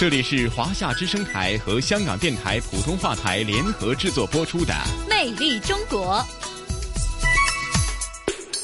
这里是华夏之声台和香港电台普通话台联合制作播出的《魅力中国》。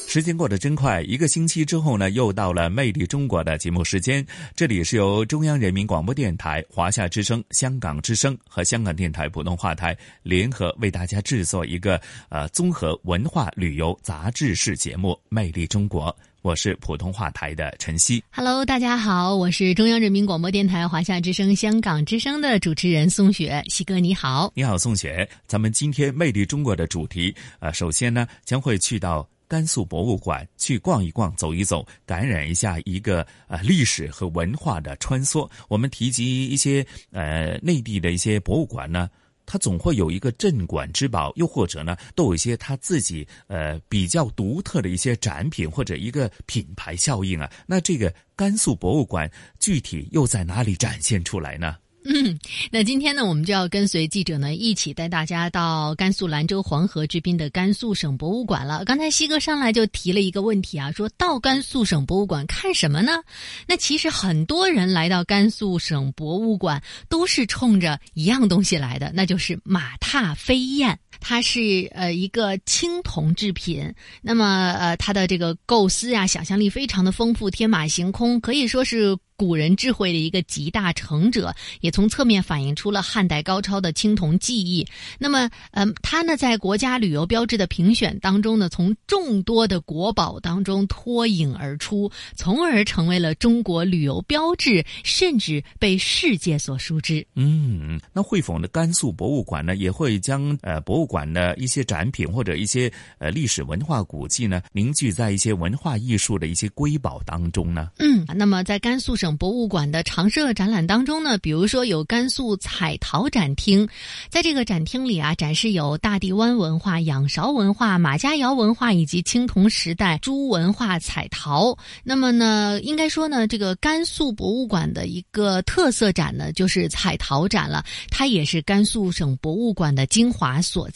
时间过得真快，一个星期之后呢，又到了《魅力中国》的节目时间。这里是由中央人民广播电台、华夏之声、香港之声和香港电台普通话台联合为大家制作一个呃综合文化旅游杂志式节目《魅力中国》。我是普通话台的陈曦。Hello，大家好，我是中央人民广播电台华夏之声、香港之声的主持人宋雪。西哥你好，你好，宋雪。咱们今天魅力中国的主题，呃，首先呢，将会去到甘肃博物馆去逛一逛、走一走，感染一下一个呃历史和文化的穿梭。我们提及一些呃内地的一些博物馆呢。它总会有一个镇馆之宝，又或者呢，都有一些他自己呃比较独特的一些展品或者一个品牌效应啊。那这个甘肃博物馆具体又在哪里展现出来呢？嗯，那今天呢，我们就要跟随记者呢一起带大家到甘肃兰州黄河之滨的甘肃省博物馆了。刚才西哥上来就提了一个问题啊，说到甘肃省博物馆看什么呢？那其实很多人来到甘肃省博物馆都是冲着一样东西来的，那就是马踏飞燕。它是呃一个青铜制品，那么呃它的这个构思啊，想象力非常的丰富，天马行空，可以说是。古人智慧的一个集大成者，也从侧面反映出了汉代高超的青铜技艺。那么，嗯，它呢在国家旅游标志的评选当中呢，从众多的国宝当中脱颖而出，从而成为了中国旅游标志，甚至被世界所熟知。嗯，那会否呢？甘肃博物馆呢也会将呃博物馆的一些展品或者一些呃历史文化古迹呢凝聚在一些文化艺术的一些瑰宝当中呢？嗯，那么在甘肃省。博物馆的常设展览当中呢，比如说有甘肃彩陶展厅，在这个展厅里啊，展示有大地湾文化、仰韶文化、马家窑文化以及青铜时代朱文化彩陶。那么呢，应该说呢，这个甘肃博物馆的一个特色展呢，就是彩陶展了，它也是甘肃省博物馆的精华所。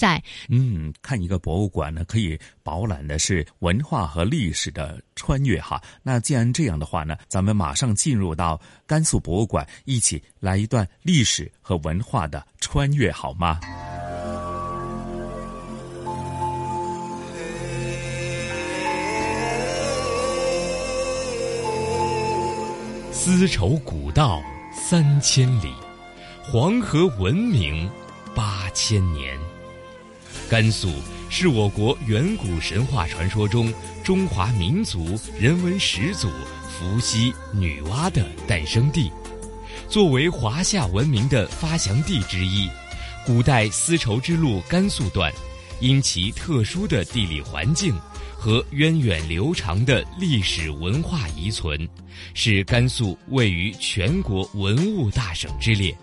嗯，看一个博物馆呢，可以饱览的是文化和历史的穿越哈。那既然这样的话呢，咱们马上进入。到甘肃博物馆，一起来一段历史和文化的穿越，好吗？丝绸古道三千里，黄河文明八千年。甘肃是我国远古神话传说中中华民族人文始祖。伏羲、女娲的诞生地，作为华夏文明的发祥地之一，古代丝绸之路甘肃段，因其特殊的地理环境和源远流长的历史文化遗存，是甘肃位于全国文物大省之列。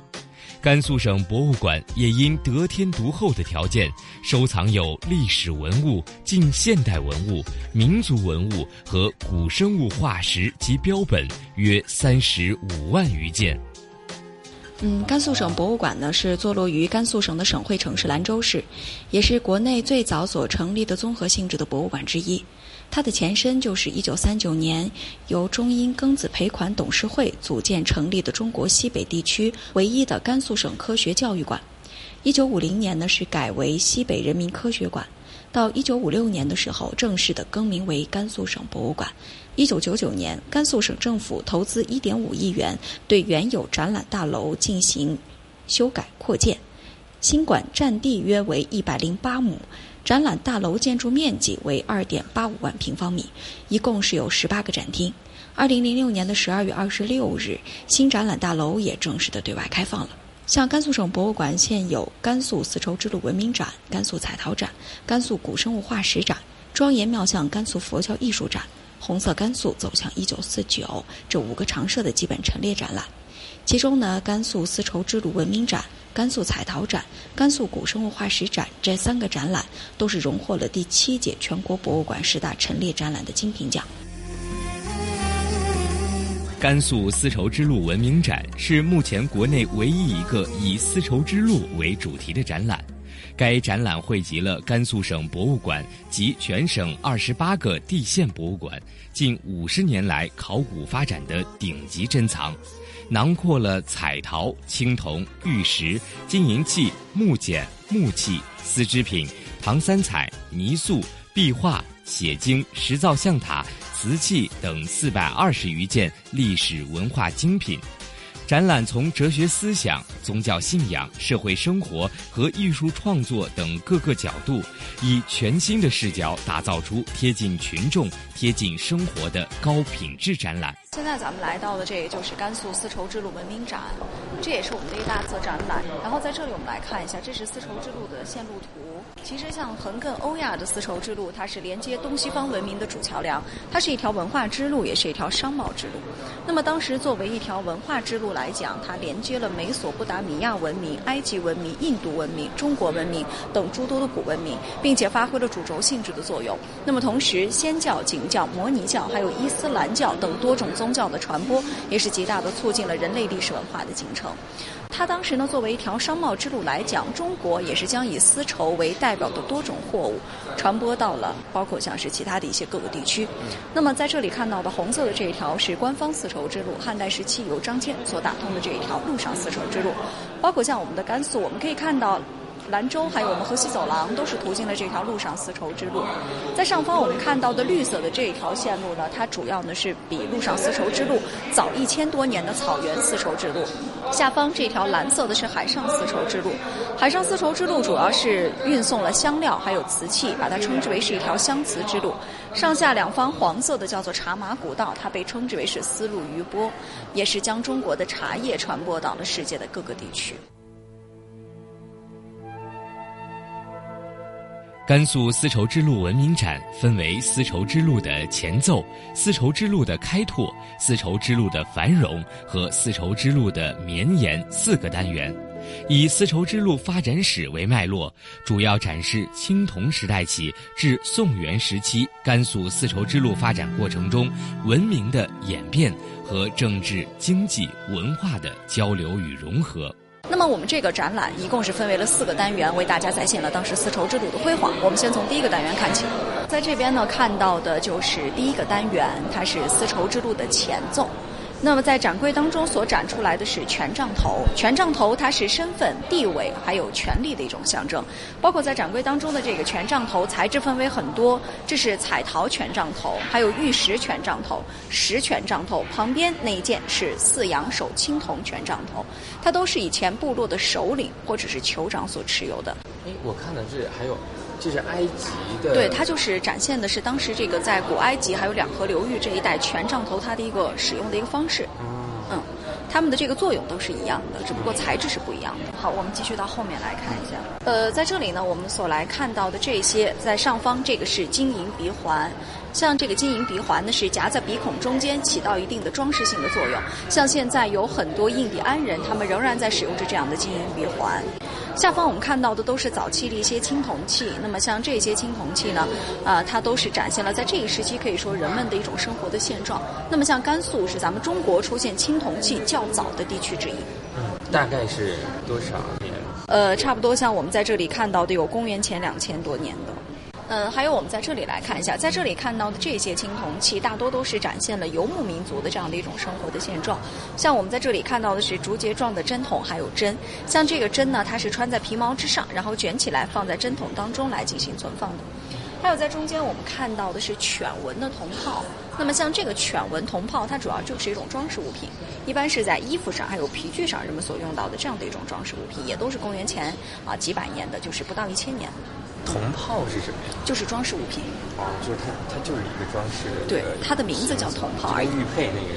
甘肃省博物馆也因得天独厚的条件，收藏有历史文物、近现代文物、民族文物和古生物化石及标本约三十五万余件。嗯，甘肃省博物馆呢是坐落于甘肃省的省会城市兰州市，也是国内最早所成立的综合性质的博物馆之一。它的前身就是1939年由中英庚子赔款董事会组建成立的中国西北地区唯一的甘肃省科学教育馆。1950年呢是改为西北人民科学馆，到1956年的时候正式的更名为甘肃省博物馆。1999年，甘肃省政府投资1.5亿元对原有展览大楼进行修改扩建，新馆占地约为108亩。展览大楼建筑面积为二点八五万平方米，一共是有十八个展厅。二零零六年的十二月二十六日，新展览大楼也正式的对外开放了。像甘肃省博物馆现有甘肃丝绸之路文明展、甘肃彩陶展、甘肃古生物化石展、庄严妙相甘肃佛教艺术展、红色甘肃走向一九四九这五个常设的基本陈列展览。其中呢，甘肃丝绸之路文明展、甘肃彩陶展、甘肃古生物化石展这三个展览都是荣获了第七届全国博物馆十大陈列展览的金评奖。甘肃丝绸之路文明展是目前国内唯一一个以丝绸之路为主题的展览。该展览汇集了甘肃省博物馆及全省二十八个地县博物馆近五十年来考古发展的顶级珍藏，囊括了彩陶、青铜、玉石、金银器、木简、木器、丝织品、唐三彩、泥塑、壁画、写经、石造像塔。瓷器等四百二十余件历史文化精品，展览从哲学思想、宗教信仰、社会生活和艺术创作等各个角度，以全新的视角打造出贴近群众、贴近生活的高品质展览。现在咱们来到的这个就是甘肃丝绸之路文明展，这也是我们的一大册展览。然后在这里我们来看一下，这是丝绸之路的线路图。其实，像横亘欧亚的丝绸之路，它是连接东西方文明的主桥梁，它是一条文化之路，也是一条商贸之路。那么，当时作为一条文化之路来讲，它连接了美索不达米亚文明、埃及文明、印度文明、中国文明等诸多的古文明，并且发挥了主轴性质的作用。那么，同时，仙教、景教、摩尼教，还有伊斯兰教等多种宗教的传播，也是极大的促进了人类历史文化的进程。它当时呢，作为一条商贸之路来讲，中国也是将以丝绸为代表的多种货物传播到了，包括像是其他的一些各个地区。那么在这里看到的红色的这一条是官方丝绸之路，汉代时期由张骞所打通的这一条路上丝绸之路。包括像我们的甘肃，我们可以看到。兰州还有我们河西走廊都是途经了这条陆上丝绸之路，在上方我们看到的绿色的这一条线路呢，它主要呢是比陆上丝绸之路早一千多年的草原丝绸之路。下方这条蓝色的是海上丝绸之路，海上丝绸之路主要是运送了香料还有瓷器，把它称之为是一条香瓷之路。上下两方黄色的叫做茶马古道，它被称之为是丝路余波，也是将中国的茶叶传播到了世界的各个地区。甘肃丝绸之路文明展分为丝绸之路的前奏、丝绸之路的开拓、丝绸之路的繁荣和丝绸之路的绵延四个单元，以丝绸之路发展史为脉络，主要展示青铜时代起至宋元时期甘肃丝绸之路发展过程中文明的演变和政治、经济、文化的交流与融合。那么我们这个展览一共是分为了四个单元，为大家再现了当时丝绸之路的辉煌。我们先从第一个单元看起，在这边呢看到的就是第一个单元，它是丝绸之路的前奏。那么在展柜当中所展出来的是权杖头，权杖头它是身份、地位还有权力的一种象征。包括在展柜当中的这个权杖头材质分为很多，这是彩陶权杖头，还有玉石权杖头、石权杖头。旁边那一件是四阳手青铜权杖头，它都是以前部落的首领或者是酋长所持有的。哎，我看的是还有。这是埃及的，对，它就是展现的是当时这个在古埃及还有两河流域这一带权杖头它的一个使用的一个方式。嗯，它们的这个作用都是一样的，只不过材质是不一样的。好，我们继续到后面来看一下。呃，在这里呢，我们所来看到的这些，在上方这个是金银鼻环。像这个金银鼻环呢，是夹在鼻孔中间，起到一定的装饰性的作用。像现在有很多印第安人，他们仍然在使用着这样的金银鼻环。下方我们看到的都是早期的一些青铜器。那么像这些青铜器呢，啊，它都是展现了在这一时期可以说人们的一种生活的现状。那么像甘肃是咱们中国出现青铜器较早的地区之一。嗯，大概是多少年？呃，差不多像我们在这里看到的有公元前两千多年的。嗯，还有我们在这里来看一下，在这里看到的这些青铜器，大多都是展现了游牧民族的这样的一种生活的现状。像我们在这里看到的是竹节状的针筒，还有针。像这个针呢，它是穿在皮毛之上，然后卷起来放在针筒当中来进行存放的。还有在中间我们看到的是犬纹的铜炮。那么像这个犬纹铜炮，它主要就是一种装饰物品，一般是在衣服上还有皮具上人们所用到的这样的一种装饰物品，也都是公元前啊几百年的，就是不到一千年。铜炮是什么呀？就是装饰物品。哦，就是它，它就是一个装饰。对，它的名字叫铜炮。跟玉佩那个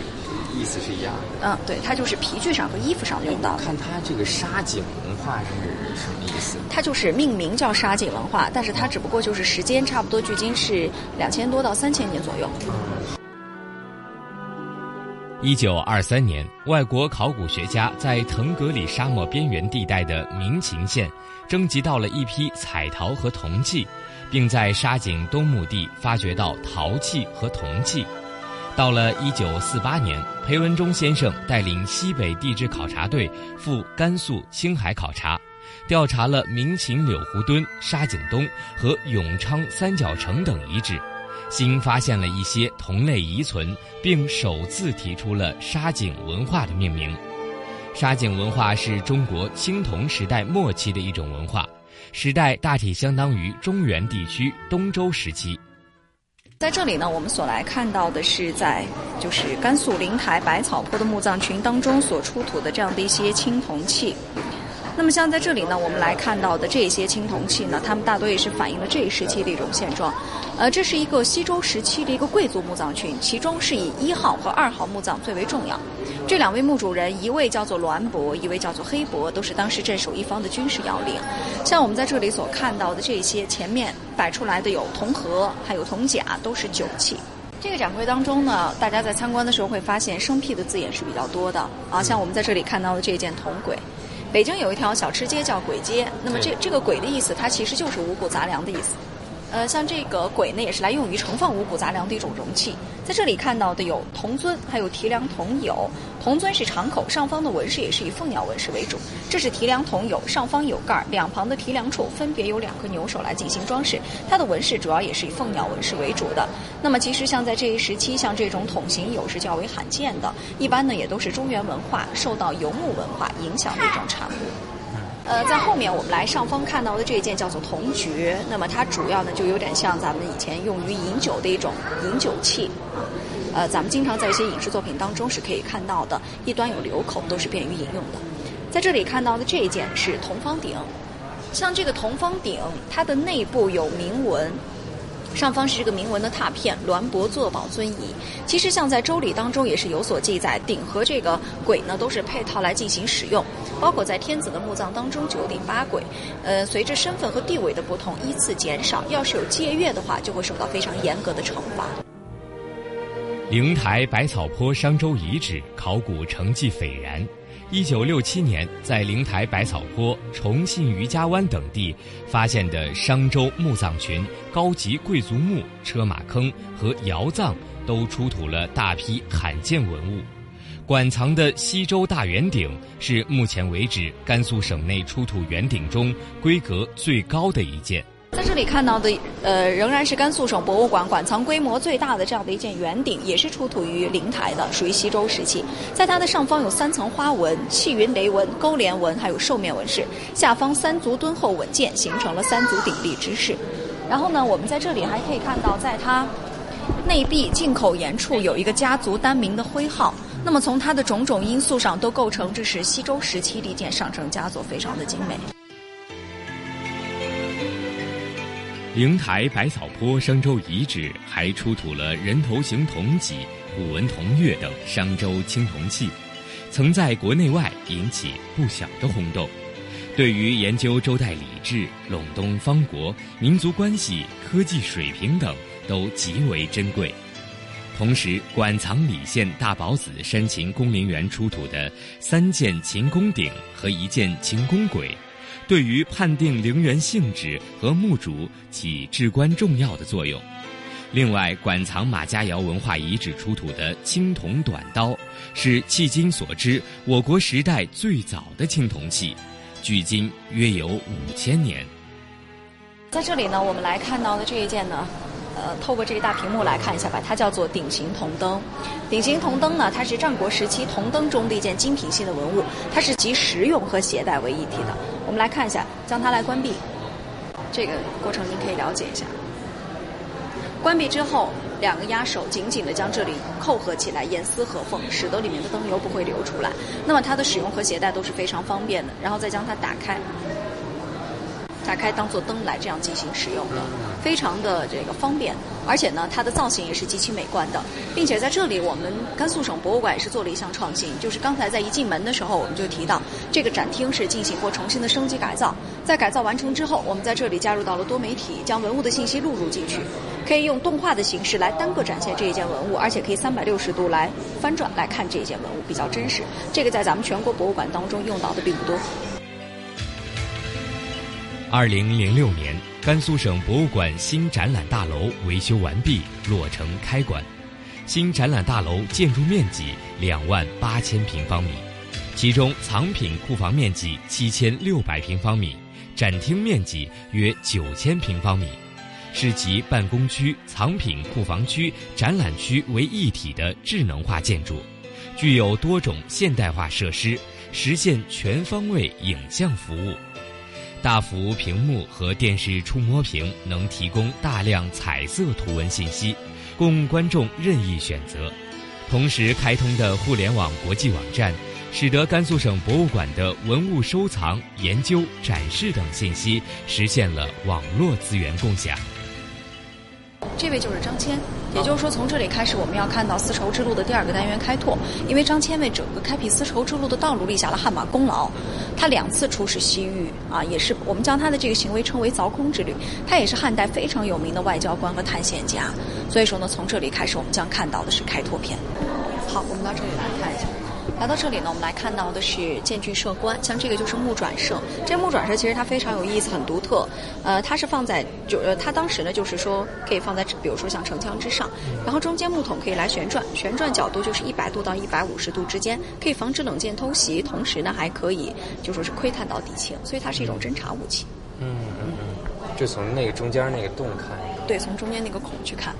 意思是一样的。嗯，对，它就是皮具上和衣服上用到。看它这个沙井文化是什么意思？它就是命名叫沙井文化，但是它只不过就是时间差不多距今是两千多到三千年左右。一九二三年，外国考古学家在腾格里沙漠边缘地带的明琴县征集到了一批彩陶和铜器，并在沙井东墓地发掘到陶器和铜器。到了一九四八年，裴文中先生带领西北地质考察队赴甘肃、青海考察，调查了明琴柳湖墩、沙井东和永昌三角城等遗址。新发现了一些同类遗存，并首次提出了沙井文化的命名。沙井文化是中国青铜时代末期的一种文化，时代大体相当于中原地区东周时期。在这里呢，我们所来看到的是在就是甘肃灵台百草坡的墓葬群当中所出土的这样的一些青铜器。那么像在这里呢，我们来看到的这些青铜器呢，它们大多也是反映了这一时期的一种现状。呃，这是一个西周时期的一个贵族墓葬群，其中是以一号和二号墓葬最为重要。这两位墓主人，一位叫做栾伯，一位叫做黑伯，都是当时镇守一方的军事要领。像我们在这里所看到的这些，前面摆出来的有铜盒，还有铜甲，都是酒器。这个展柜当中呢，大家在参观的时候会发现生僻的字眼是比较多的啊，像我们在这里看到的这件铜簋。北京有一条小吃街叫鬼街，那么这这个“鬼”的意思，它其实就是五谷杂粮的意思。呃，像这个簋呢，也是来用于盛放五谷杂粮的一种容器。在这里看到的有铜尊，还有提梁铜牖。铜尊是敞口，上方的纹饰也是以凤鸟纹饰为主。这是提梁铜牖，上方有盖，两旁的提梁处分别有两个牛首来进行装饰。它的纹饰主要也是以凤鸟纹饰为主的。那么，其实像在这一时期，像这种筒形牖是较为罕见的，一般呢也都是中原文化受到游牧文化影响的一种产物。呃，在后面我们来上方看到的这一件叫做铜爵，那么它主要呢就有点像咱们以前用于饮酒的一种饮酒器啊。呃，咱们经常在一些影视作品当中是可以看到的，一端有流口，都是便于饮用的。在这里看到的这一件是铜方鼎，像这个铜方鼎，它的内部有铭文。上方是这个铭文的拓片，栾伯坐宝尊仪。其实像在《周礼》当中也是有所记载，鼎和这个簋呢都是配套来进行使用。包括在天子的墓葬当中，九鼎八簋，呃，随着身份和地位的不同依次减少。要是有借阅的话，就会受到非常严格的惩罚。灵台百草坡商周遗址考古成绩斐然。一九六七年，在灵台百草坡、重庆余家湾等地发现的商周墓葬群、高级贵族墓、车马坑和窑葬，都出土了大批罕见文物。馆藏的西周大圆鼎是目前为止甘肃省内出土圆鼎中规格最高的一件。在这里看到的，呃，仍然是甘肃省博物馆馆藏规模最大的这样的一件圆鼎，也是出土于灵台的，属于西周时期。在它的上方有三层花纹、气云雷纹、勾连纹，还有兽面纹饰；下方三足敦厚稳健，形成了三足鼎立之势。然后呢，我们在这里还可以看到，在它内壁进口沿处有一个家族单名的徽号。那么从它的种种因素上，都构成这是西周时期的一件上乘佳作，非常的精美。灵台百草坡商周遗址还出土了人头形铜戟、虎纹铜钺等商周青铜器，曾在国内外引起不小的轰动。对于研究周代礼制、陇东方国、民族关系、科技水平等都极为珍贵。同时，馆藏礼县大宝子山秦工陵园出土的三件秦宫鼎和一件秦宫簋。对于判定陵园性质和墓主起至关重要的作用。另外，馆藏马家窑文化遗址出土的青铜短刀，是迄今所知我国时代最早的青铜器，距今约有五千年。在这里呢，我们来看到的这一件呢。呃，透过这个大屏幕来看一下吧，它叫做鼎形铜灯。鼎形铜灯呢，它是战国时期铜灯中的一件精品性的文物，它是集实用和携带为一体的。我们来看一下，将它来关闭，这个过程您可以了解一下。关闭之后，两个压手紧紧的将这里扣合起来，严丝合缝，使得里面的灯油不会流出来。那么它的使用和携带都是非常方便的。然后再将它打开。打开当做灯来这样进行使用的，非常的这个方便，而且呢，它的造型也是极其美观的，并且在这里我们甘肃省博物馆也是做了一项创新，就是刚才在一进门的时候我们就提到，这个展厅是进行过重新的升级改造，在改造完成之后，我们在这里加入到了多媒体，将文物的信息录入进去，可以用动画的形式来单个展现这一件文物，而且可以三百六十度来翻转来看这一件文物，比较真实。这个在咱们全国博物馆当中用到的并不多。二零零六年，甘肃省博物馆新展览大楼维修完毕，落成开馆。新展览大楼建筑面积两万八千平方米，其中藏品库房面积七千六百平方米，展厅面积约九千平方米，是集办公区、藏品库房区、展览区为一体的智能化建筑，具有多种现代化设施，实现全方位影像服务。大幅屏幕和电视触摸屏能提供大量彩色图文信息，供观众任意选择。同时开通的互联网国际网站，使得甘肃省博物馆的文物收藏、研究、展示等信息实现了网络资源共享。这位就是张骞，也就是说，从这里开始，我们要看到丝绸之路的第二个单元开拓。因为张骞为整个开辟丝绸之路的道路立下了汗马功劳，他两次出使西域啊，也是我们将他的这个行为称为凿空之旅。他也是汉代非常有名的外交官和探险家，所以说呢，从这里开始，我们将看到的是开拓篇。好，我们到这里来看一下。来到这里呢，我们来看到的是建具社官，像这个就是木转社。这木转社其实它非常有意思，很独特。呃，它是放在就呃，它当时呢就是说可以放在比如说像城墙之上，然后中间木桶可以来旋转，旋转角度就是一百度到一百五十度之间，可以防止冷箭偷袭，同时呢还可以就说是窥探到敌情，所以它是一种侦察武器。嗯嗯嗯，就从那个中间那个洞看。对，从中间那个孔去看。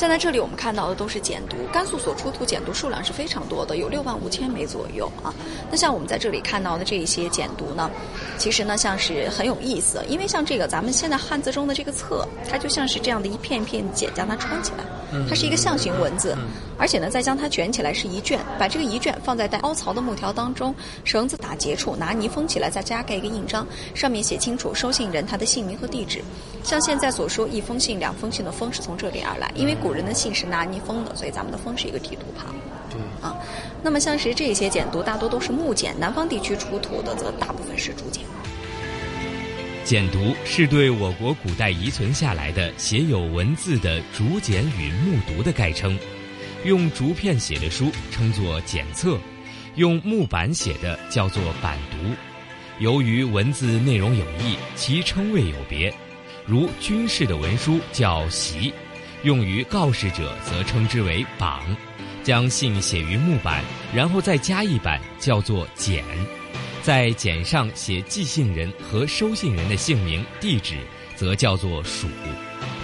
现在这里我们看到的都是简牍，甘肃所出土简牍数量是非常多的，有六万五千枚左右啊。那像我们在这里看到的这一些简牍呢，其实呢像是很有意思，因为像这个咱们现在汉字中的这个册，它就像是这样的一片一片简，将它穿起来，它是一个象形文字，而且呢再将它卷起来是一卷，把这个一卷放在带凹槽的木条当中，绳子打结处，拿泥封起来，再加盖一个印章，上面写清楚收信人他的姓名和地址。像现在所说一封信、两封信的封是从这里而来，因为古人的信是拿泥封的，所以咱们的封是一个提督旁。对啊，那么像是这些简牍，大多都是木简，南方地区出土的则大部分是竹简。简牍是对我国古代遗存下来的写有文字的竹简与木牍的概称。用竹片写的书称作简册，用木板写的叫做板牍。由于文字内容有异，其称谓有别。如军事的文书叫檄，用于告示者则称之为榜。将信写于木板，然后再加一板，叫做简。在简上写寄信人和收信人的姓名、地址，则叫做署。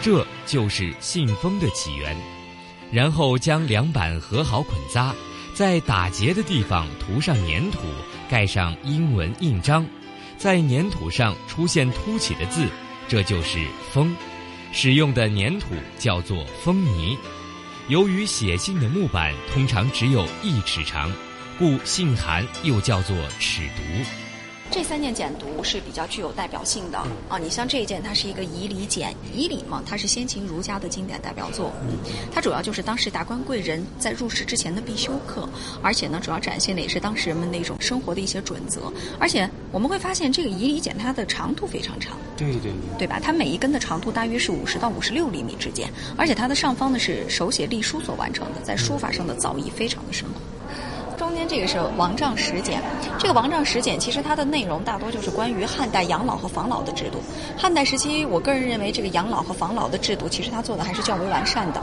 这就是信封的起源。然后将两板合好捆扎，在打结的地方涂上粘土，盖上英文印章，在粘土上出现凸起的字，这就是封。使用的粘土叫做封泥。由于写信的木板通常只有一尺长，故信函又叫做尺牍。这三件简牍是比较具有代表性的啊！你像这一件，它是一个仪礼简，仪礼嘛，它是先秦儒家的经典代表作。它主要就是当时达官贵人在入仕之前的必修课，而且呢，主要展现的也是当时人们的一种生活的一些准则。而且我们会发现，这个仪礼简它的长度非常长，对对对，对吧？它每一根的长度大约是五十到五十六厘米之间，而且它的上方呢是手写隶书所完成的，在书法上的造诣非常的深厚。中间这个是王杖石简，这个王杖石简其实它的内容大多就是关于汉代养老和防老的制度。汉代时期，我个人认为这个养老和防老的制度其实它做的还是较为完善的，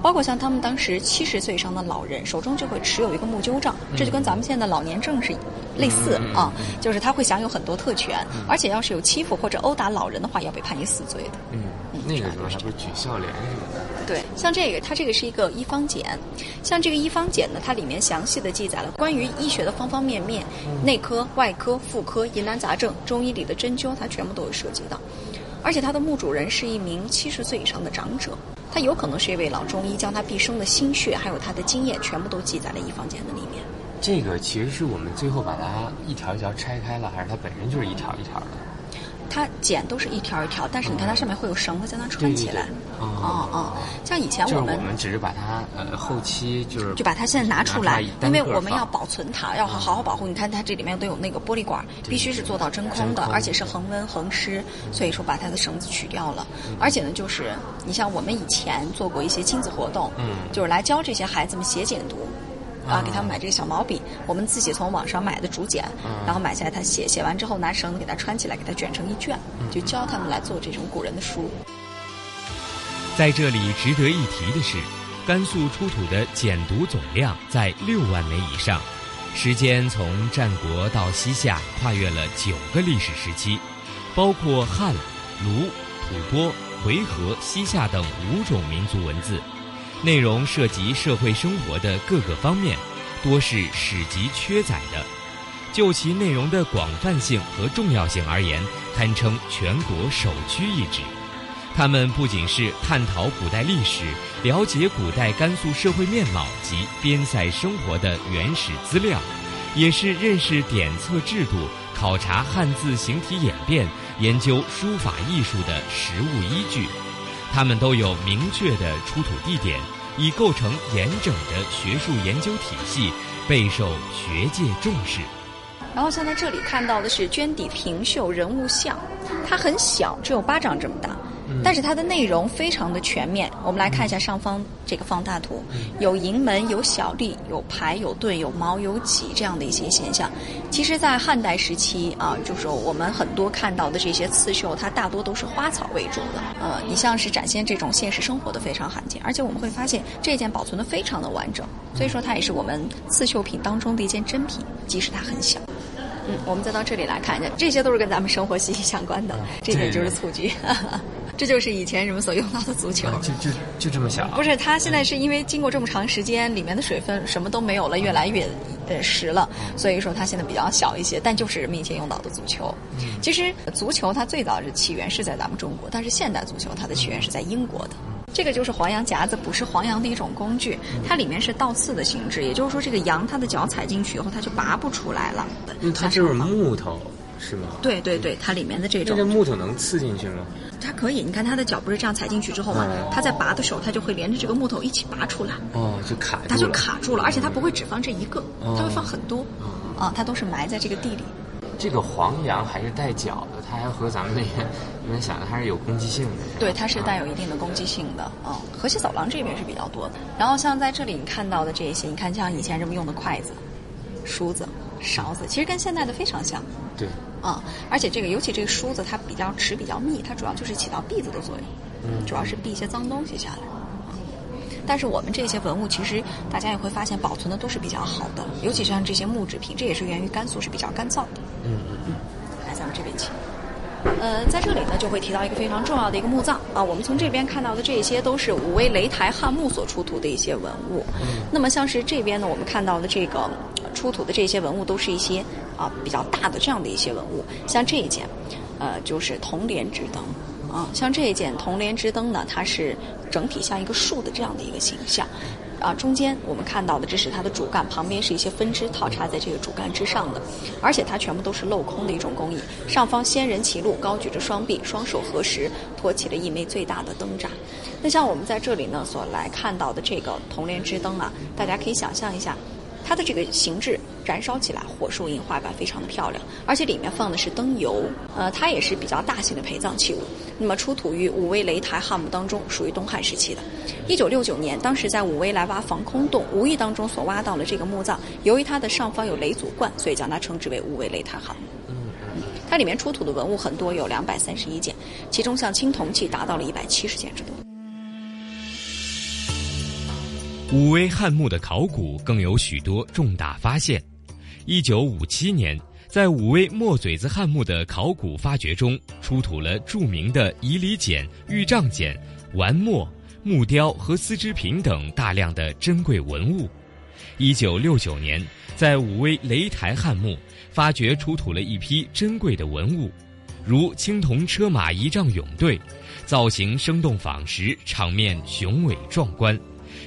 包括像他们当时七十岁以上的老人手中就会持有一个木鸠杖，这就跟咱们现在的老年证是类似啊，就是他会享有很多特权，而且要是有欺负或者殴打老人的话，要被判以死罪的。嗯，那个时候还不是举孝廉什么的。对，像这个，它这个是一个医方简，像这个医方简呢，它里面详细的记载了关于医学的方方面面，内科、外科、妇科、疑难杂症、中医里的针灸，它全部都有涉及到。而且它的墓主人是一名七十岁以上的长者，他有可能是一位老中医，将他毕生的心血还有他的经验全部都记在了医方简的里面。这个其实是我们最后把它一条一条拆开了，还是它本身就是一条一条的？它茧都是一条一条，但是你看它上面会有绳子将它穿起来。哦哦哦，像以前我们我们只是把它呃后期就是就把它现在拿出来，因为我们要保存它，要好好好保护。你看它这里面都有那个玻璃管，必须是做到真空的，空而且是恒温恒湿，所以说把它的绳子取掉了。而且呢，就是你像我们以前做过一些亲子活动，嗯就是来教这些孩子们写简读。啊，啊给他们买这个小毛笔，我们自己从网上买的竹简，然后买下来，他写写完之后拿绳子给他穿起来，给他卷成一卷，就教他们来做这种古人的书。在这里值得一提的是，甘肃出土的简牍总量在六万枚以上，时间从战国到西夏，跨越了九个历史时期，包括汉、卢、吐蕃、回纥、西夏等五种民族文字，内容涉及社会生活的各个方面，多是史籍缺载的。就其内容的广泛性和重要性而言，堪称全国首屈一指。他们不仅是探讨古代历史、了解古代甘肃社会面貌及边塞生活的原始资料，也是认识典册制度、考察汉字形体演变、研究书法艺术的实物依据。它们都有明确的出土地点，已构成严整的学术研究体系，备受学界重视。然后像在这里看到的是绢底平绣人物像，它很小，只有巴掌这么大，但是它的内容非常的全面。我们来看一下上方这个放大图，有营门、有小吏、有排、有盾、有矛、有戟这样的一些现象。其实，在汉代时期啊，就是我们很多看到的这些刺绣，它大多都是花草为主的。呃，你像是展现这种现实生活的非常罕见，而且我们会发现这件保存的非常的完整，所以说它也是我们刺绣品当中的一件珍品，即使它很小。嗯，我们再到这里来看一下，这些都是跟咱们生活息息相关的。这个就是蹴鞠，这就是以前人们所用到的足球。就就就这么小，不是，它现在是因为经过这么长时间，里面的水分什么都没有了，越来越呃实了，所以说它现在比较小一些。但就是人们以前用到的足球。其实足球它最早的起源是在咱们中国，但是现代足球它的起源是在英国的。这个就是黄羊夹子，不是黄羊的一种工具，它里面是倒刺的形制，也就是说这个羊它的脚踩进去以后，它就拔不出来了。嗯，它就是木头是吗？对对对，它里面的这种，木头能刺进去吗？它可以，你看它的脚不是这样踩进去之后嘛哦，它在拔的时候，它就会连着这个木头一起拔出来。哦，就卡住了。它就卡住了，而且它不会只放这一个，哦它会放很多，啊，它都是埋在这个地里。这个黄羊还是带脚的，它还和咱们那个你们想的还是有攻击性的。对，它是带有一定的攻击性的啊。河西走廊这边是比较多的，然后像在这里你看到的这些，你看像以前人们用的筷子、梳子、勺子，其实跟现在的非常像对，啊。而且这个尤其这个梳子，它比较齿比较密，它主要就是起到篦子的作用，嗯主要是避一些脏东西下来。啊但是我们这些文物，其实大家也会发现保存的都是比较好的，尤其像这些木制品，这也是源于甘肃是比较干燥的。嗯嗯嗯来，咱们这边请。呃，在这里呢，就会提到一个非常重要的一个墓葬啊。我们从这边看到的这些都是武威雷台汉墓所出土的一些文物。那么像是这边呢，我们看到的这个呃出土的这些文物，都是一些啊比较大的这样的一些文物。像这一件，呃，就是铜莲之灯啊。像这一件铜莲之灯呢，它是整体像一个树的这样的一个形象。啊，中间我们看到的这是它的主干，旁边是一些分支套插在这个主干之上的，而且它全部都是镂空的一种工艺。上方仙人骑鹿，高举着双臂，双手合十，托起了一枚最大的灯盏。那像我们在这里呢所来看到的这个铜莲之灯啊，大家可以想象一下，它的这个形制燃烧起来，火树银花吧非常的漂亮，而且里面放的是灯油，呃，它也是比较大型的陪葬器物。那么出土于武威雷台汉墓当中，属于东汉时期的。一九六九年，当时在武威来挖防空洞，无意当中所挖到了这个墓葬，由于它的上方有雷祖冠，所以将它称之为武威雷台汉墓。嗯嗯，它里面出土的文物很多，有两百三十一件，其中像青铜器达到了一百七十件之多。武威汉墓的考古更有许多重大发现。一九五七年，在武威墨嘴子汉墓的考古发掘中，出土了著名的仪礼简、玉杖简、玩墨、木雕和丝织品等大量的珍贵文物。一九六九年，在武威雷台汉墓发掘出土了一批珍贵的文物，如青铜车马仪仗俑队，造型生动仿实，场面雄伟壮观。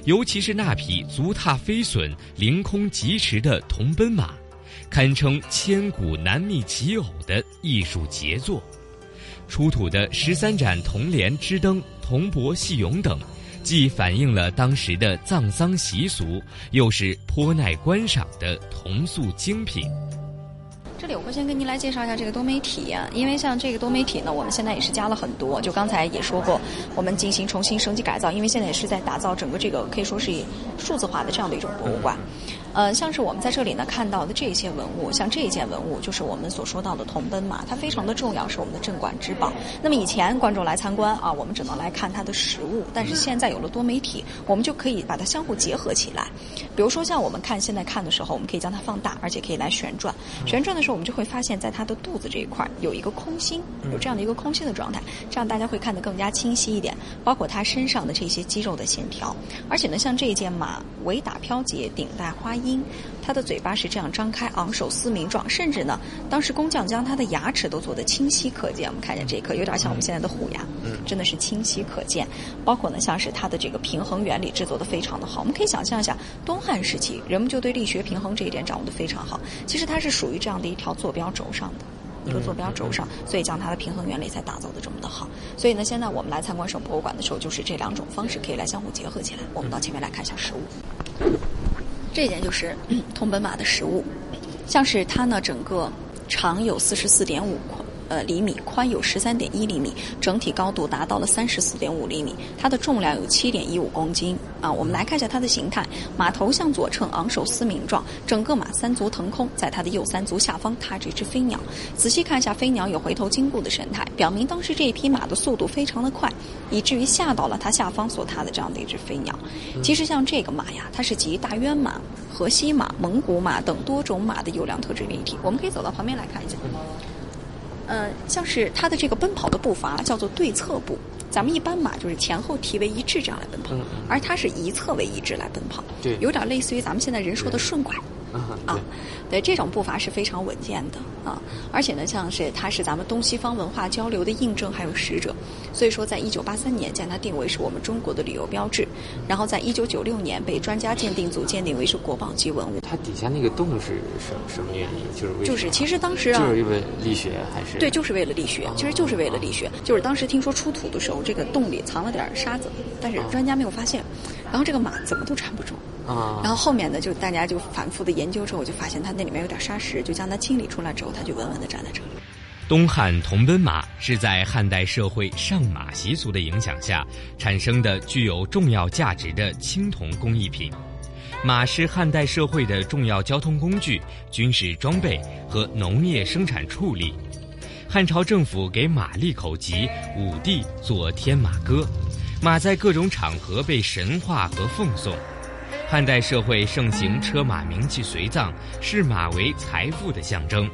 尤其是那匹足踏飞隼、凌空疾驰的铜奔马，堪称千古难觅其偶的艺术杰作。出土的十三盏铜莲支灯、铜钵戏俑等，既反映了当时的葬丧习俗，又是颇耐观赏的铜塑精品。这里我会先跟您来介绍一下这个多媒体，因为像这个多媒体呢，我们现在也是加了很多。就刚才也说过，我们进行重新升级改造，因为现在也是在打造整个这个可以说是数字化的这样的一种博物馆。呃，像是我们在这里呢看到的这些文物，像这一件文物就是我们所说到的铜奔马，它非常的重要，是我们的镇馆之宝。那么以前观众来参观啊，我们只能来看它的实物，但是现在有了多媒体，我们就可以把它相互结合起来。比如说像我们看现在看的时候，我们可以将它放大，而且可以来旋转。旋转的时候，我们就会发现，在它的肚子这一块有一个空心，有这样的一个空心的状态，这样大家会看得更加清晰一点。包括它身上的这些肌肉的线条，而且呢，像这一件马尾打飘结，顶戴花缨，它的嘴巴是这样张开，昂首嘶鸣状，甚至呢，当时工匠将它的牙齿都做得清晰可见。我们看见这一颗有点像我们现在的虎牙，真的是清晰可见。包括呢，像是它的这个平衡原理制作的非常的好。我们可以想象一下，东汉时期人们就对力学平衡这一点掌握的非常好。其实它是属于这样的一条坐标轴上的。一个坐标轴上，所以将它的平衡原理才打造的这么的好。所以呢，现在我们来参观省博物馆的时候，就是这两种方式可以来相互结合起来。我们到前面来看一下实物。这件就是 通本马的实物，像是它呢，整个长有四十四点五呃，厘米宽有十三点一厘米，整体高度达到了三十四点五厘米，它的重量有七点一五公斤啊。我们来看一下它的形态，马头向左呈昂首嘶鸣状，整个马三足腾空，在它的右三足下方踏着一只飞鸟。仔细看一下，飞鸟有回头经过的神态，表明当时这一匹马的速度非常的快，以至于吓到了它下方所踏的这样的一只飞鸟。其实像这个马呀，它是集大渊马、河西马、蒙古马等多种马的优良特质于一体。我们可以走到旁边来看一下。呃，像是它的这个奔跑的步伐叫做对侧步，咱们一般马就是前后蹄为一致这样来奔跑，而它是一侧为一致来奔跑，对，有点类似于咱们现在人说的顺拐。啊，对，这种步伐是非常稳健的啊，而且呢，像是它是咱们东西方文化交流的印证，还有使者，所以说，在一九八三年将它定为是我们中国的旅游标志，然后在一九九六年被专家鉴定组鉴定为是国宝级文物。它底下那个洞是什什么原因？就是为就是其实当时啊，就是因为力学还是对，就是为了力学，其实就是为了力学，就是当时听说出土的时候，这个洞里藏了点沙子，但是专家没有发现，然后这个马怎么都缠不住。啊，然后后面呢，就大家就反复的研究之后，我就发现它那里面有点沙石，就将它清理出来之后，它就稳稳的站在这里。东汉铜奔马是在汉代社会上马习俗的影响下产生的具有重要价值的青铜工艺品。马是汉代社会的重要交通工具、军事装备和农业生产畜力。汉朝政府给马立口级，武帝做天马歌，马在各种场合被神话和奉颂。汉代社会盛行车马名器随葬，视马为财富的象征。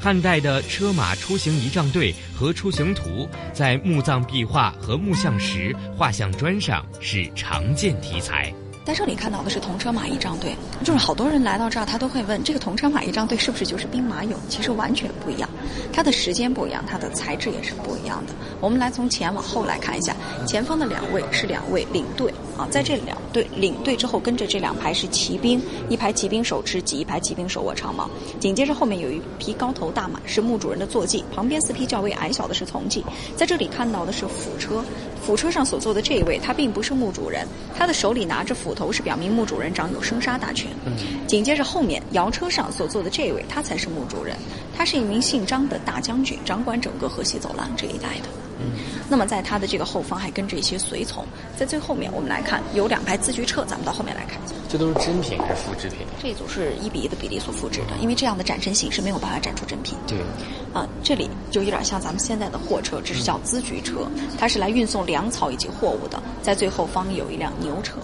汉代的车马出行仪仗队和出行图，在墓葬壁画和木像石、画像砖上是常见题材。在这里看到的是铜车马仪仗队，就是好多人来到这儿，他都会问这个铜车马仪仗队是不是就是兵马俑？其实完全不一样，它的时间不一样，它的材质也是不一样的。我们来从前往后来看一下，前方的两位是两位领队啊，在这两队领队之后跟着这两排是骑兵，一排骑兵手持戟，一排骑兵手握长矛，紧接着后面有一匹高头大马是墓主人的坐骑，旁边四匹较为矮小的是从骑，在这里看到的是辅车，辅车上所坐的这一位他并不是墓主人，他的手里拿着斧。头是表明墓主人掌有生杀大权。紧接着后面摇车上所坐的这位，他才是墓主人。他是一名姓张的大将军，掌管整个河西走廊这一带的。那么在他的这个后方还跟着一些随从。在最后面，我们来看有两排字据册，咱们到后面来看。这都是真品还是复制品？这一组是一比一的比例所复制的，因为这样的展陈形式没有办法展出真品。对。啊，这里就有点像咱们现在的货车，只是叫资局车，它是来运送粮草以及货物的。在最后方有一辆牛车。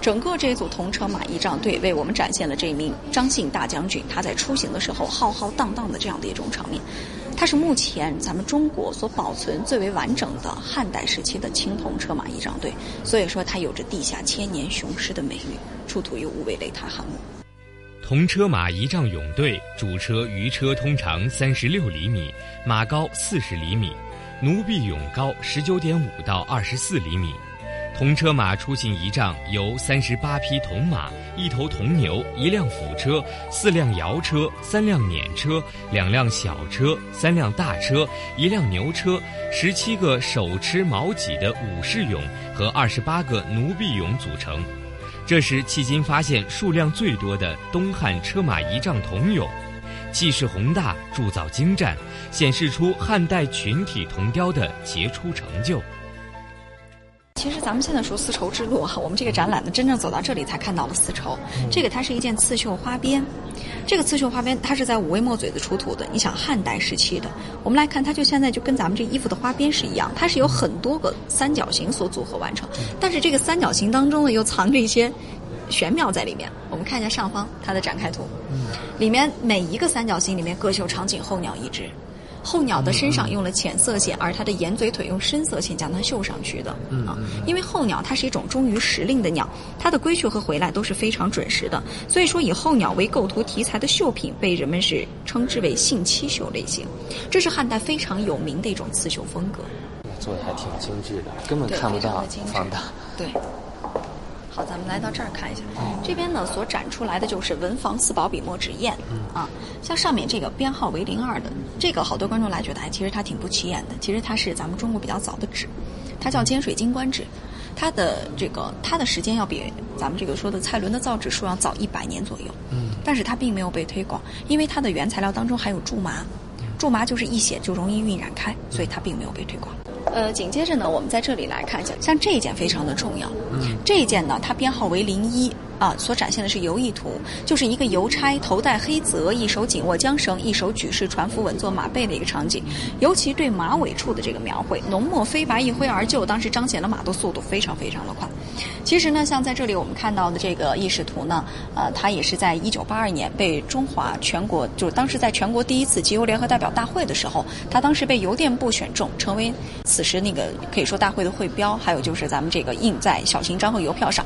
整个这组铜车马仪仗队为我们展现了这一名张姓大将军他在出行的时候浩浩荡荡的这样的一种场面。它是目前咱们中国所保存最为完整的汉代时期的青铜车马仪仗队，所以说它有着地下千年雄狮的美誉，出土于五位擂台汉墓。铜车马仪仗俑队主车余车通长三十六厘米，马高四十厘米，奴婢俑高十九点五到二十四厘米。铜车马出行仪仗由三十八匹铜马、一头铜牛、一辆辅车、四辆摇车、三辆辇车、两辆小车、三辆大车、一辆牛车、十七个手持矛戟的武士俑和二十八个奴婢俑组成。这是迄今发现数量最多的东汉车马仪仗铜俑，气势宏大，铸造精湛，显示出汉代群体铜雕的杰出成就。其实咱们现在说丝绸之路哈，我们这个展览呢，真正走到这里才看到了丝绸。这个它是一件刺绣花边，这个刺绣花边它是在五味墨嘴子出土的。你想汉代时期的，我们来看，它就现在就跟咱们这衣服的花边是一样，它是有很多个三角形所组合完成。但是这个三角形当中呢，又藏着一些玄妙在里面。我们看一下上方它的展开图，里面每一个三角形里面各绣长颈候鸟一只。候鸟的身上用了浅色线，而它的眼嘴腿用深色线将它绣上去的啊。因为候鸟它是一种忠于时令的鸟，它的归去和回来都是非常准时的。所以说，以候鸟为构图题材的绣品被人们是称之为信七绣类型。这是汉代非常有名的一种刺绣风格。做的还挺精致的，根本看不到放大。对。好，咱们来到这儿看一下，这边呢所展出来的就是文房四宝笔墨纸砚，啊，像上面这个编号为零二的，这个好多观众来觉得，哎，其实它挺不起眼的，其实它是咱们中国比较早的纸，它叫尖水晶官纸，它的这个它的时间要比咱们这个说的蔡伦的造纸术要早一百年左右，嗯，但是它并没有被推广，因为它的原材料当中含有苎麻，苎麻就是一写就容易晕染开，所以它并没有被推广。呃，紧接着呢，我们在这里来看一下，像这一件非常的重要。嗯，这一件呢，它编号为零一啊，所展现的是游意图，就是一个邮差头戴黑泽，一手紧握缰绳，一手举式船夫稳坐马背的一个场景。尤其对马尾处的这个描绘，浓墨飞白一挥而就，当时彰显了马的速度非常非常的快。其实呢，像在这里我们看到的这个意识图呢，呃，它也是在一九八二年被中华全国，就是当时在全国第一次集邮联合代表大会的时候，它当时被邮电部选中，成为此时那个可以说大会的会标，还有就是咱们这个印在小型章和邮票上。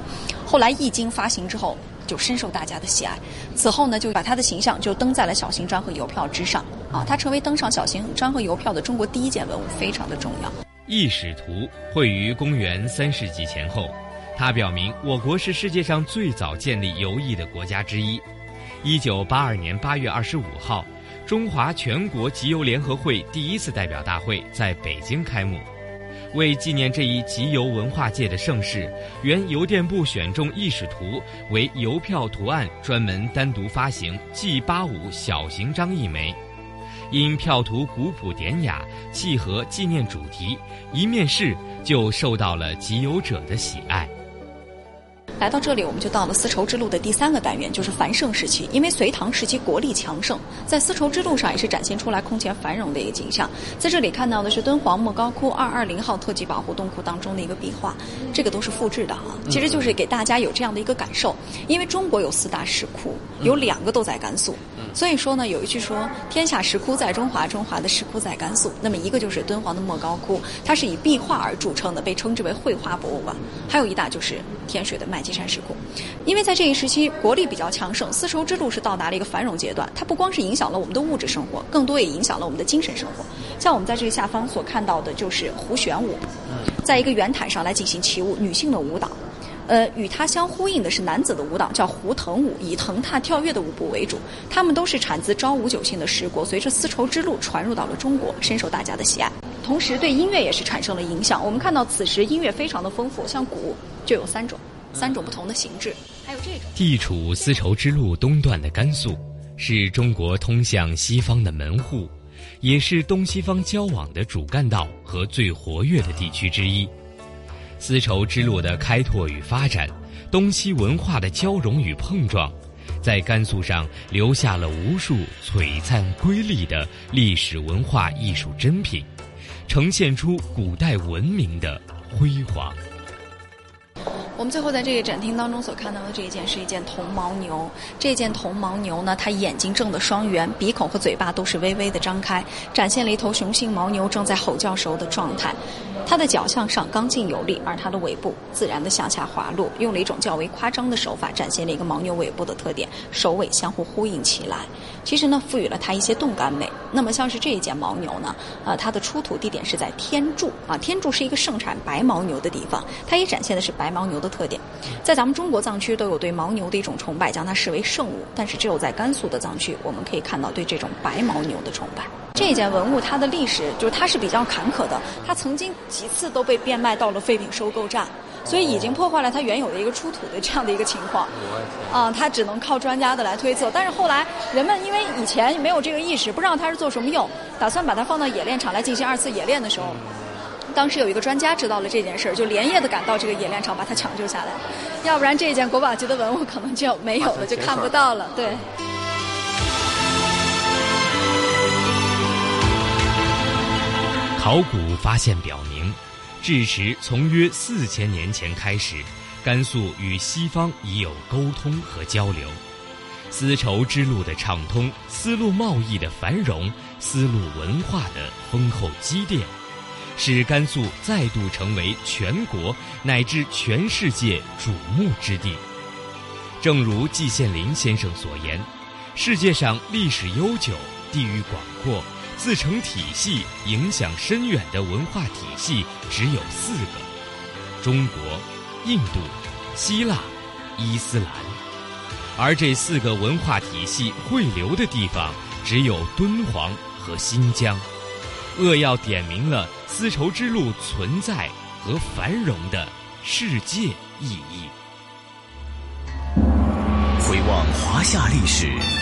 后来一经发行之后，就深受大家的喜爱。此后呢，就把它的形象就登在了小型章和邮票之上，啊，它成为登上小型章和邮票的中国第一件文物，非常的重要。意识图绘于公元三世纪前后。它表明，我国是世界上最早建立游艺的国家之一。一九八二年八月二十五号，中华全国集邮联合会第一次代表大会在北京开幕。为纪念这一集邮文化界的盛事，原邮电部选中意识图为邮票图案，专门单独发行 G 八五小型张一枚。因票图古朴典雅，契合纪念主题，一面世就受到了集邮者的喜爱。来到这里，我们就到了丝绸之路的第三个单元，就是繁盛时期。因为隋唐时期国力强盛，在丝绸之路上也是展现出来空前繁荣的一个景象。在这里看到的是敦煌莫高窟二二零号特级保护洞窟当中的一个壁画，这个都是复制的啊。其实就是给大家有这样的一个感受，因为中国有四大石窟，有两个都在甘肃，所以说呢，有一句说“天下石窟在中华，中华的石窟在甘肃”。那么一个就是敦煌的莫高窟，它是以壁画而著称的，被称之为绘画博物馆。还有一大就是天水的麦积。山石窟，因为在这一时期国力比较强盛，丝绸之路是到达了一个繁荣阶段。它不光是影响了我们的物质生活，更多也影响了我们的精神生活。像我们在这个下方所看到的，就是胡旋舞，在一个圆毯上来进行起舞，女性的舞蹈。呃，与它相呼应的是男子的舞蹈，叫胡腾舞，以腾踏跳跃的舞步为主。他们都是产自昭武九姓的十国，随着丝绸之路传入到了中国，深受大家的喜爱。同时，对音乐也是产生了影响。我们看到此时音乐非常的丰富，像鼓就有三种。三种不同的形制，还有这种。地处丝绸之路东段的甘肃，是中国通向西方的门户，也是东西方交往的主干道和最活跃的地区之一。丝绸之路的开拓与发展，东西文化的交融与碰撞，在甘肃上留下了无数璀璨瑰丽的历史文化艺术珍品，呈现出古代文明的辉煌。我们最后在这个展厅当中所看到的这一件是一件铜牦牛。这件铜牦牛呢，它眼睛正的双圆，鼻孔和嘴巴都是微微的张开，展现了一头雄性牦牛正在吼叫时候的状态。它的脚向上刚劲有力，而它的尾部自然的向下滑落，用了一种较为夸张的手法展现了一个牦牛尾部的特点，首尾相互呼应起来。其实呢，赋予了它一些动感美。那么像是这一件牦牛呢，呃，它的出土地点是在天柱啊，天柱是一个盛产白牦牛的地方，它也展现的是白牦牛的特点。在咱们中国藏区都有对牦牛的一种崇拜，将它视为圣物，但是只有在甘肃的藏区，我们可以看到对这种白牦牛的崇拜。这件文物它的历史就是它是比较坎坷的，它曾经几次都被变卖到了废品收购站，所以已经破坏了它原有的一个出土的这样的一个情况。啊，它只能靠专家的来推测。但是后来人们因为以前没有这个意识，不知道它是做什么用，打算把它放到冶炼厂来进行二次冶炼的时候，当时有一个专家知道了这件事儿，就连夜的赶到这个冶炼厂把它抢救下来，要不然这件国宝级的文物可能就没有了，就看不到了。对。考古发现表明，至时从约四千年前开始，甘肃与西方已有沟通和交流，丝绸之路的畅通，丝路贸易的繁荣，丝路文化的丰厚积淀，使甘肃再度成为全国乃至全世界瞩目之地。正如季羡林先生所言，世界上历史悠久、地域广阔。自成体系、影响深远的文化体系只有四个：中国、印度、希腊、伊斯兰。而这四个文化体系汇流的地方只有敦煌和新疆，扼要点明了丝绸之路存在和繁荣的世界意义。回望华夏历史。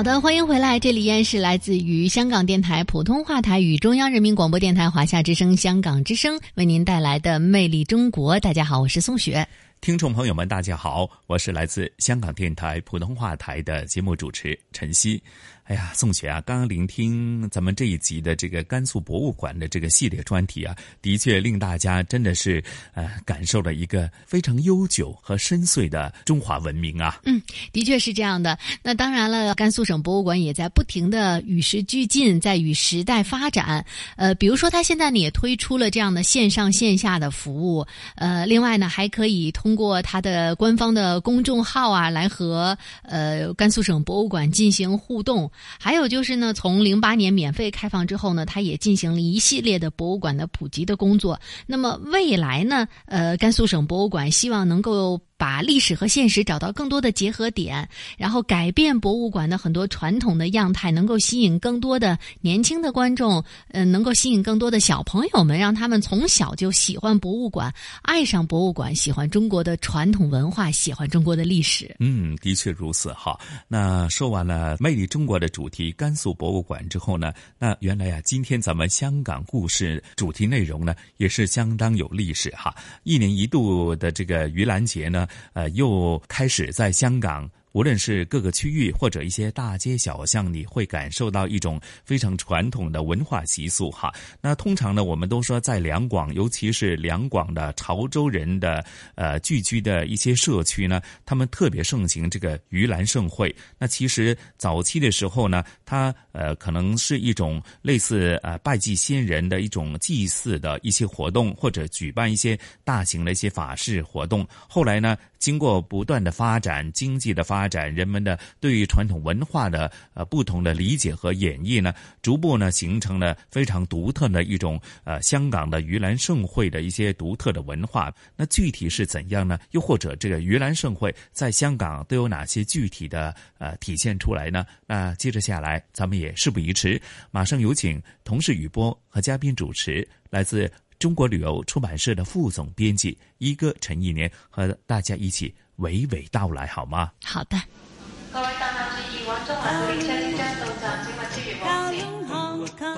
好的，欢迎回来，这里依然是来自于香港电台普通话台与中央人民广播电台华夏之声、香港之声为您带来的《魅力中国》。大家好，我是宋雪。听众朋友们，大家好，我是来自香港电台普通话台的节目主持陈曦。哎呀，宋雪啊，刚刚聆听咱们这一集的这个甘肃博物馆的这个系列专题啊，的确令大家真的是呃感受了一个非常悠久和深邃的中华文明啊。嗯，的确是这样的。那当然了，甘肃省博物馆也在不停的与时俱进，在与时代发展。呃，比如说，它现在呢也推出了这样的线上线下的服务。呃，另外呢，还可以通通过它的官方的公众号啊，来和呃甘肃省博物馆进行互动。还有就是呢，从零八年免费开放之后呢，它也进行了一系列的博物馆的普及的工作。那么未来呢，呃，甘肃省博物馆希望能够。把历史和现实找到更多的结合点，然后改变博物馆的很多传统的样态，能够吸引更多的年轻的观众，嗯，能够吸引更多的小朋友们，让他们从小就喜欢博物馆，爱上博物馆，喜欢中国的传统文化，喜欢中国的历史。嗯，的确如此哈。那说完了魅力中国的主题甘肃博物馆之后呢，那原来呀，今天咱们香港故事主题内容呢，也是相当有历史哈。一年一度的这个盂兰节呢。呃，又开始在香港。无论是各个区域或者一些大街小巷，你会感受到一种非常传统的文化习俗哈。那通常呢，我们都说在两广，尤其是两广的潮州人的呃聚居的一些社区呢，他们特别盛行这个盂兰盛会。那其实早期的时候呢，它呃可能是一种类似呃拜祭先人的一种祭祀的一些活动，或者举办一些大型的一些法事活动。后来呢，经过不断的发展，经济的发发展，人们的对于传统文化的呃不同的理解和演绎呢，逐步呢形成了非常独特的一种呃香港的盂兰盛会的一些独特的文化。那具体是怎样呢？又或者这个盂兰盛会在香港都有哪些具体的呃体现出来呢？那接着下来，咱们也事不宜迟，马上有请同事雨波和嘉宾主持来自。中国旅游出版社的副总编辑一哥陈一年和大家一起娓娓道来，好吗？好的。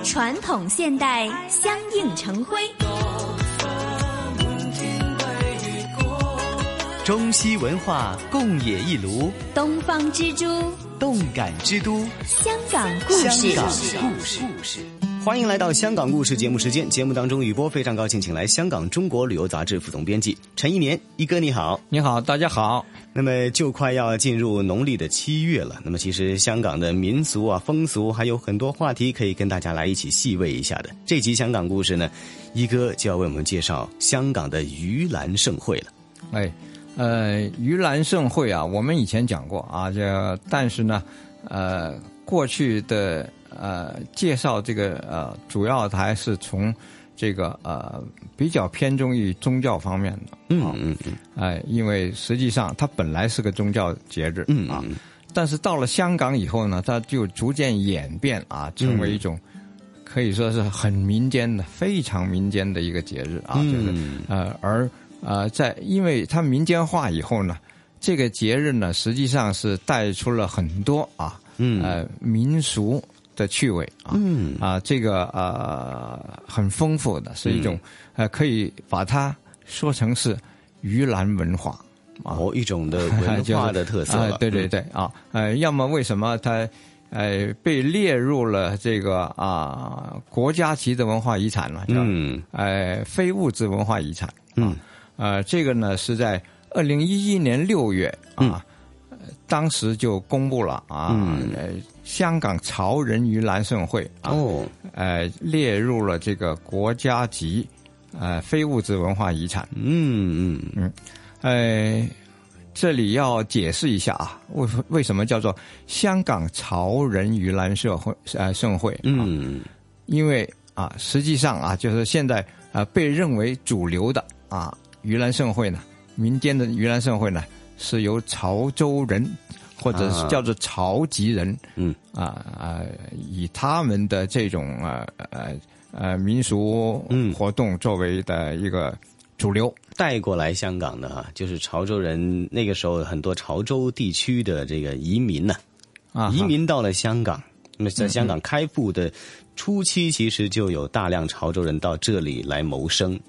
传统现代相映成辉，中西文化共冶一炉，东方之珠，动感之都，香港故事。香港故事。欢迎来到《香港故事》节目时间。节目当中，雨波非常高兴，请来香港《中国旅游杂志》副总编辑陈一年一哥，你好，你好，大家好。那么就快要进入农历的七月了，那么其实香港的民俗啊、风俗还有很多话题可以跟大家来一起细味一下的。这集《香港故事》呢，一哥就要为我们介绍香港的盂兰盛会了。哎，呃，盂兰盛会啊，我们以前讲过啊，这但是呢，呃，过去的。呃，介绍这个呃，主要还是从这个呃比较偏重于宗教方面的，嗯嗯嗯，哎，因为实际上它本来是个宗教节日，嗯啊，但是到了香港以后呢，它就逐渐演变啊，成为一种可以说是很民间的、非常民间的一个节日啊，就是呃，而呃，在因为它民间化以后呢，这个节日呢，实际上是带出了很多啊，嗯。呃民俗。的趣味啊，嗯。啊，这个呃很丰富的，是一种呃可以把它说成是盂兰文化哦，一种的文化的特色 对对对啊，呃，要么为什么它呃被列入了这个啊国家级的文化遗产呢？嗯，呃，非物质文化遗产。嗯，呃，这个呢是在二零一一年六月啊，当时就公布了啊。香港潮人盂兰盛会哦，呃，列入了这个国家级呃非物质文化遗产。嗯嗯嗯，呃，这里要解释一下啊，为为什么叫做香港潮人盂兰社会呃盛会？嗯，因为啊，实际上啊，就是现在啊被认为主流的啊盂兰盛会呢，民间的盂兰盛会呢，是由潮州人。或者是叫做潮籍人，嗯。啊啊，以他们的这种呃呃呃民俗活动作为的一个主流。带过来香港的哈，就是潮州人那个时候很多潮州地区的这个移民呢，啊移民到了香港，那么在香港开埠的初期，其实就有大量潮州人到这里来谋生，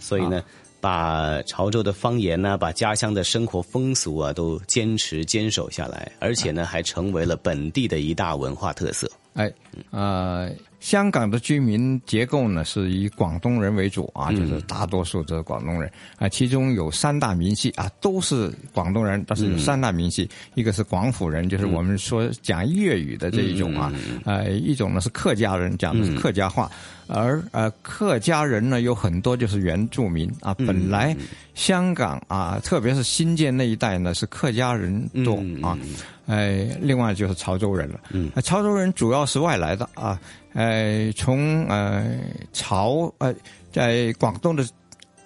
所以呢。把潮州的方言呢，把家乡的生活风俗啊，都坚持坚守下来，而且呢，还成为了本地的一大文化特色。哎，呃。香港的居民结构呢，是以广东人为主啊，就是大多数都是广东人啊。其中有三大民系啊，都是广东人，但是有三大民系，一个是广府人，就是我们说讲粤语的这一种啊，呃，一种呢是客家人，讲的是客家话，而呃客家人呢有很多就是原住民啊。本来香港啊，特别是新界那一带呢，是客家人多啊。哎，另外就是潮州人了。嗯，潮州人主要是外来的啊。呃，从呃潮呃在广东的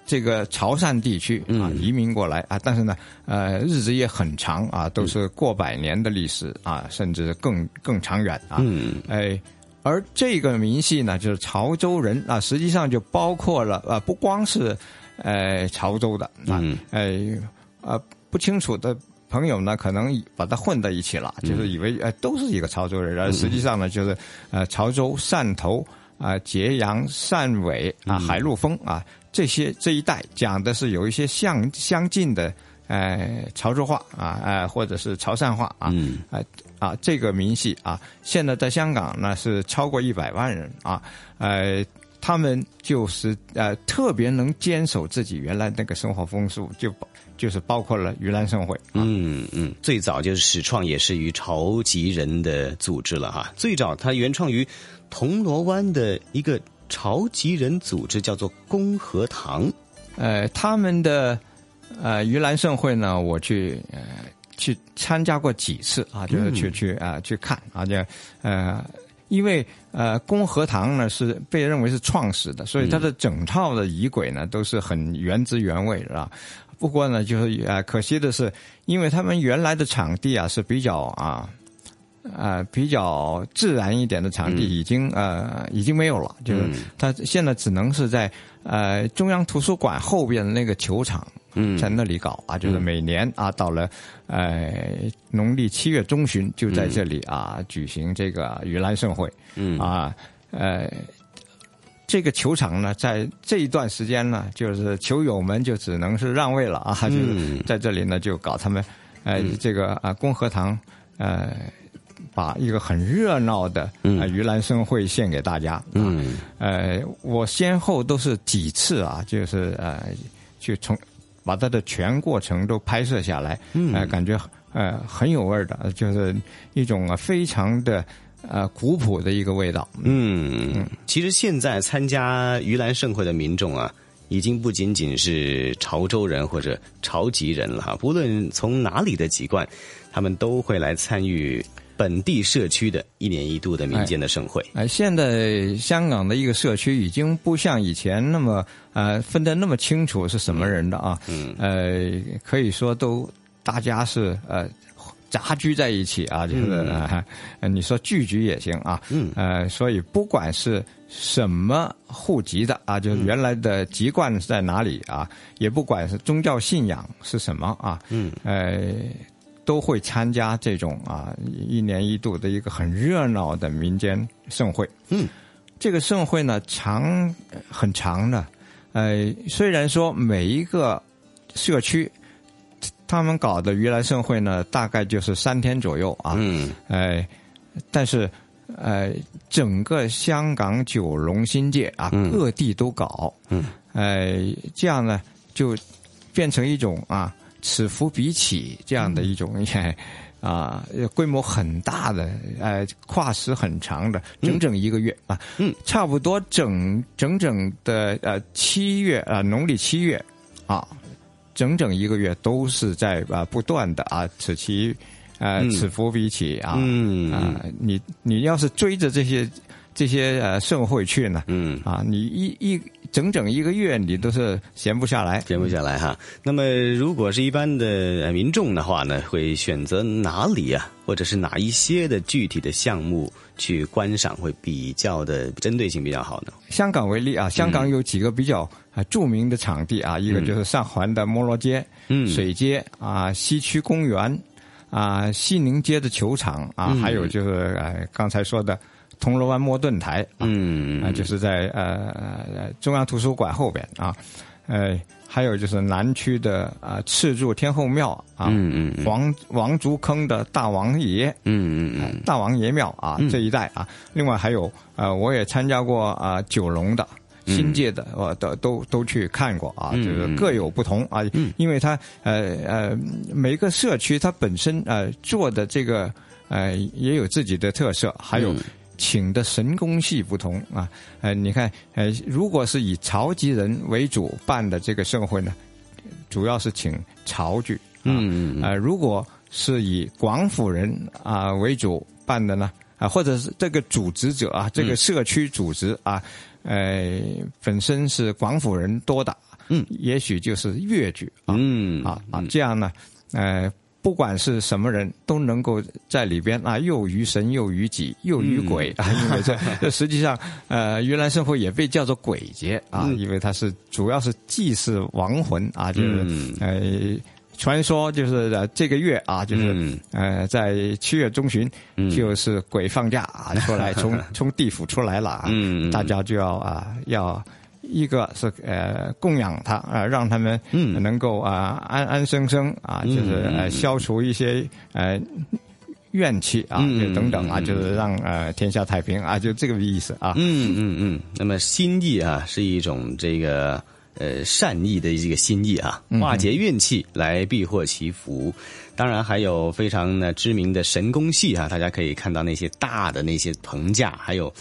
这个潮汕地区啊移民过来啊，但是呢，呃日子也很长啊，都是过百年的历史啊，甚至更更长远啊。嗯，哎，而这个民系呢，就是潮州人啊，实际上就包括了啊，不光是呃潮州的啊，哎啊不清楚的。朋友呢，可能把它混在一起了，就是以为呃都是一个潮州人，而实际上呢，就是呃潮州、汕头啊、揭阳、汕尾啊、海陆丰啊这些这一带讲的是有一些相相近的呃潮州话啊，呃或者是潮汕话啊，啊啊这个民系啊，现在在香港呢是超过一百万人啊，呃他们就是呃特别能坚守自己原来那个生活风俗就。就是包括了盂兰盛会，嗯嗯，最早就是始创也是于潮籍人的组织了哈。最早它原创于铜锣湾的一个潮籍人组织，叫做公和堂。呃，他们的呃盂兰盛会呢，我去呃去参加过几次啊，就是去、去啊、去看啊，就呃。因为呃，公和堂呢是被认为是创始的，所以它的整套的仪轨呢都是很原汁原味的啊。不过呢，就是呃，可惜的是，因为他们原来的场地啊是比较啊。呃，比较自然一点的场地已经、呃已经没有了，就是他现在只能是在呃中央图书馆后边的那个球场，嗯在那里搞啊，就是每年啊到了呃农历七月中旬就在这里啊、举行这个盂兰盛会，嗯啊呃。这个球场呢，在这一段时间呢，就是球友们就只能是让位了啊，就是嗯。在这里呢就搞他们，呃，这个啊公和堂，呃，把一个很热闹的嗯。啊盂兰盛会献给大家。嗯。呃，我先后都是几次啊，就是呃，去从把它的全过程都拍摄下来，嗯。呃，感觉呃很有味儿的，就是一种啊非常的呃古朴的一个味道。嗯，其实现在参加盂兰盛会的民众啊，已经不仅仅是潮州人或者潮籍人了哈，不论从哪里的籍贯，他们都会来参与本地社区的一年一度的民间的盛会。哎，现在香港的一个社区已经不像以前那么呃分得那么清楚是什么人的啊，嗯呃，可以说都大家是呃杂居在一起啊，就是你说聚居也行啊，嗯呃，所以不管是什么户籍的啊，就是原来的籍贯是在哪里啊，也不管是宗教信仰是什么啊，嗯呃。都会参加这种啊一年一度的一个很热闹的民间盛会。嗯，这个盛会呢长呃很长的，呃，虽然说每一个社区他们搞的盂兰盛会呢，大概就是三天左右啊，嗯。呃，但是呃，整个香港九龙新界啊，嗯。各地都搞，嗯，呃，这样呢就变成一种啊此伏彼起这样的一种。啊，规模很大的，呃，跨时很长的，整整一个月、啊，嗯，差不多整整整的呃七月啊、农历七月啊，整整一个月都是在啊不断的啊此起呃嗯。此伏彼起啊，嗯。啊，你你要是追着这些这些呃盛会去呢，嗯。啊，你一一整整一个月你都是闲不下来，闲不下来哈。那么，如果是一般的呃民众的话呢，会选择哪里啊，或者是哪一些的具体的项目去观赏，会比较的针对性比较好呢？香港为例啊，香港有几个比较啊著名的场地啊，一个就是上环的摩罗街、嗯。水街啊、西区公园啊、西宁街的球场啊，嗯。还有就是呃刚才说的铜锣湾摸盾台啊，嗯。啊就是在呃呃中央图书馆后边啊，呃还有就是南区的啊赤柱天后庙啊，嗯嗯嗯。王王竹坑的大王爷，嗯嗯嗯。大王爷庙啊、嗯。这一带啊，另外还有呃，我也参加过啊、九龙的。新界的我都都都去看过啊，嗯就是各有不同啊，因为它呃呃每个社区它本身呃做的这个呃也有自己的特色，还有嗯请的神功戏不同啊，呃你看呃如果是以潮籍人为主办的这个盛会呢，主要是请潮剧，啊。呃，如果是以广府人啊、为主办的呢，啊、或者是这个组织者啊，这个社区组织啊，呃，本身是广府人多的，嗯，也许就是粤剧啊，嗯啊啊，这样呢，呃。不管是什么人，都能够在里边啊，又于神，又于己，又于鬼、啊！因为这这 实际上，呃，盂兰盛会也被叫做鬼节啊，嗯因为它是主要是祭祀亡魂啊，就是、嗯呃，传说就是呃这个月啊，就是、嗯呃在七月中旬，嗯就是鬼放假啊出来，从 从地府出来了啊，大家就要啊要。一个是呃供养他啊、呃，让他们嗯能够啊、安安生生啊，嗯就是呃嗯消除一些呃怨气啊，嗯就等等啊，嗯就是让呃天下太平啊，就这个意思啊。嗯嗯嗯。那么心意啊，是一种这个呃善意的这个心意啊，嗯化解怨气来避祸祈福。当然还有非常呢知名的神功戏啊，大家可以看到那些大的那些棚架，还有，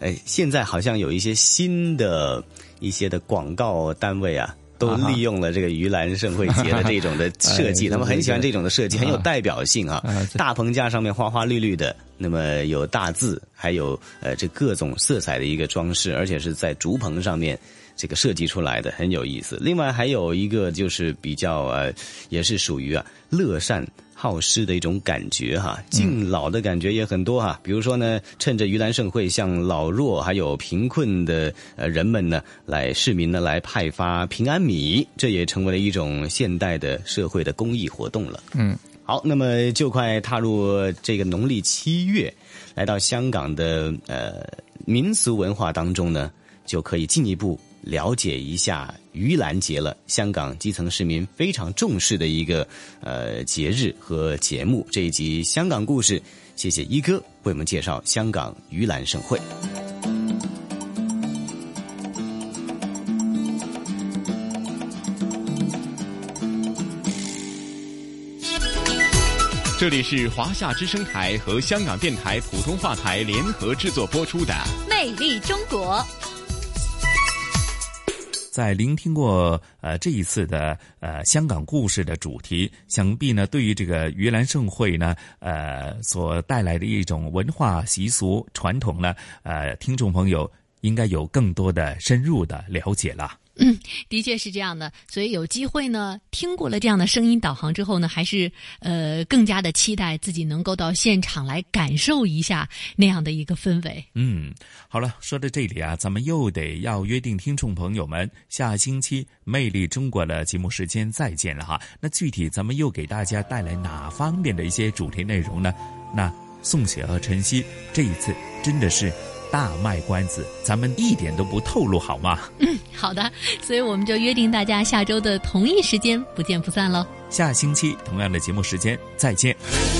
哎，现在好像有一些新的一些的广告单位啊，都利用了这个盂兰盛会节的这种的设计，他们很喜欢这种的设计，很有代表性啊。大棚架上面花花绿绿的，那么有大字，还有呃这各种色彩的一个装饰，而且是在竹棚上面。这个设计出来的很有意思。另外还有一个就是比较呃，也是属于啊乐善好施的一种感觉哈，敬老的感觉也很多哈。比如说呢，趁着盂兰盛会，向老弱还有贫困的呃人们呢，来市民呢来派发平安米，这也成为了一种现代的社会的公益活动了。嗯，好，那么就快踏入这个农历七月，来到香港的呃民俗文化当中呢，就可以进一步。了解一下盂兰节了，香港基层市民非常重视的一个呃节日和节目。这一集香港故事，谢谢一哥为我们介绍香港盂兰盛会。这里是华夏之声台和香港电台普通话台联合制作播出的《魅力中国》。在聆听过呃这一次的呃香港故事的主题，想必呢对于这个盂兰盛会呢呃所带来的一种文化习俗传统呢呃听众朋友应该有更多的深入的了解了。嗯，的确是这样的。所以有机会呢，听过了这样的声音导航之后呢，还是呃更加的期待自己能够到现场来感受一下那样的一个氛围。嗯，好了，说到这里啊，咱们又得要约定听众朋友们，下星期《魅力中国》的节目时间再见了哈。那具体咱们又给大家带来哪方面的一些主题内容呢？那宋雪和晨曦这一次真的是。大卖关子，咱们一点都不透露，好吗？嗯，好的，所以我们就约定大家下周的同一时间不见不散喽。下星期同样的节目时间再见。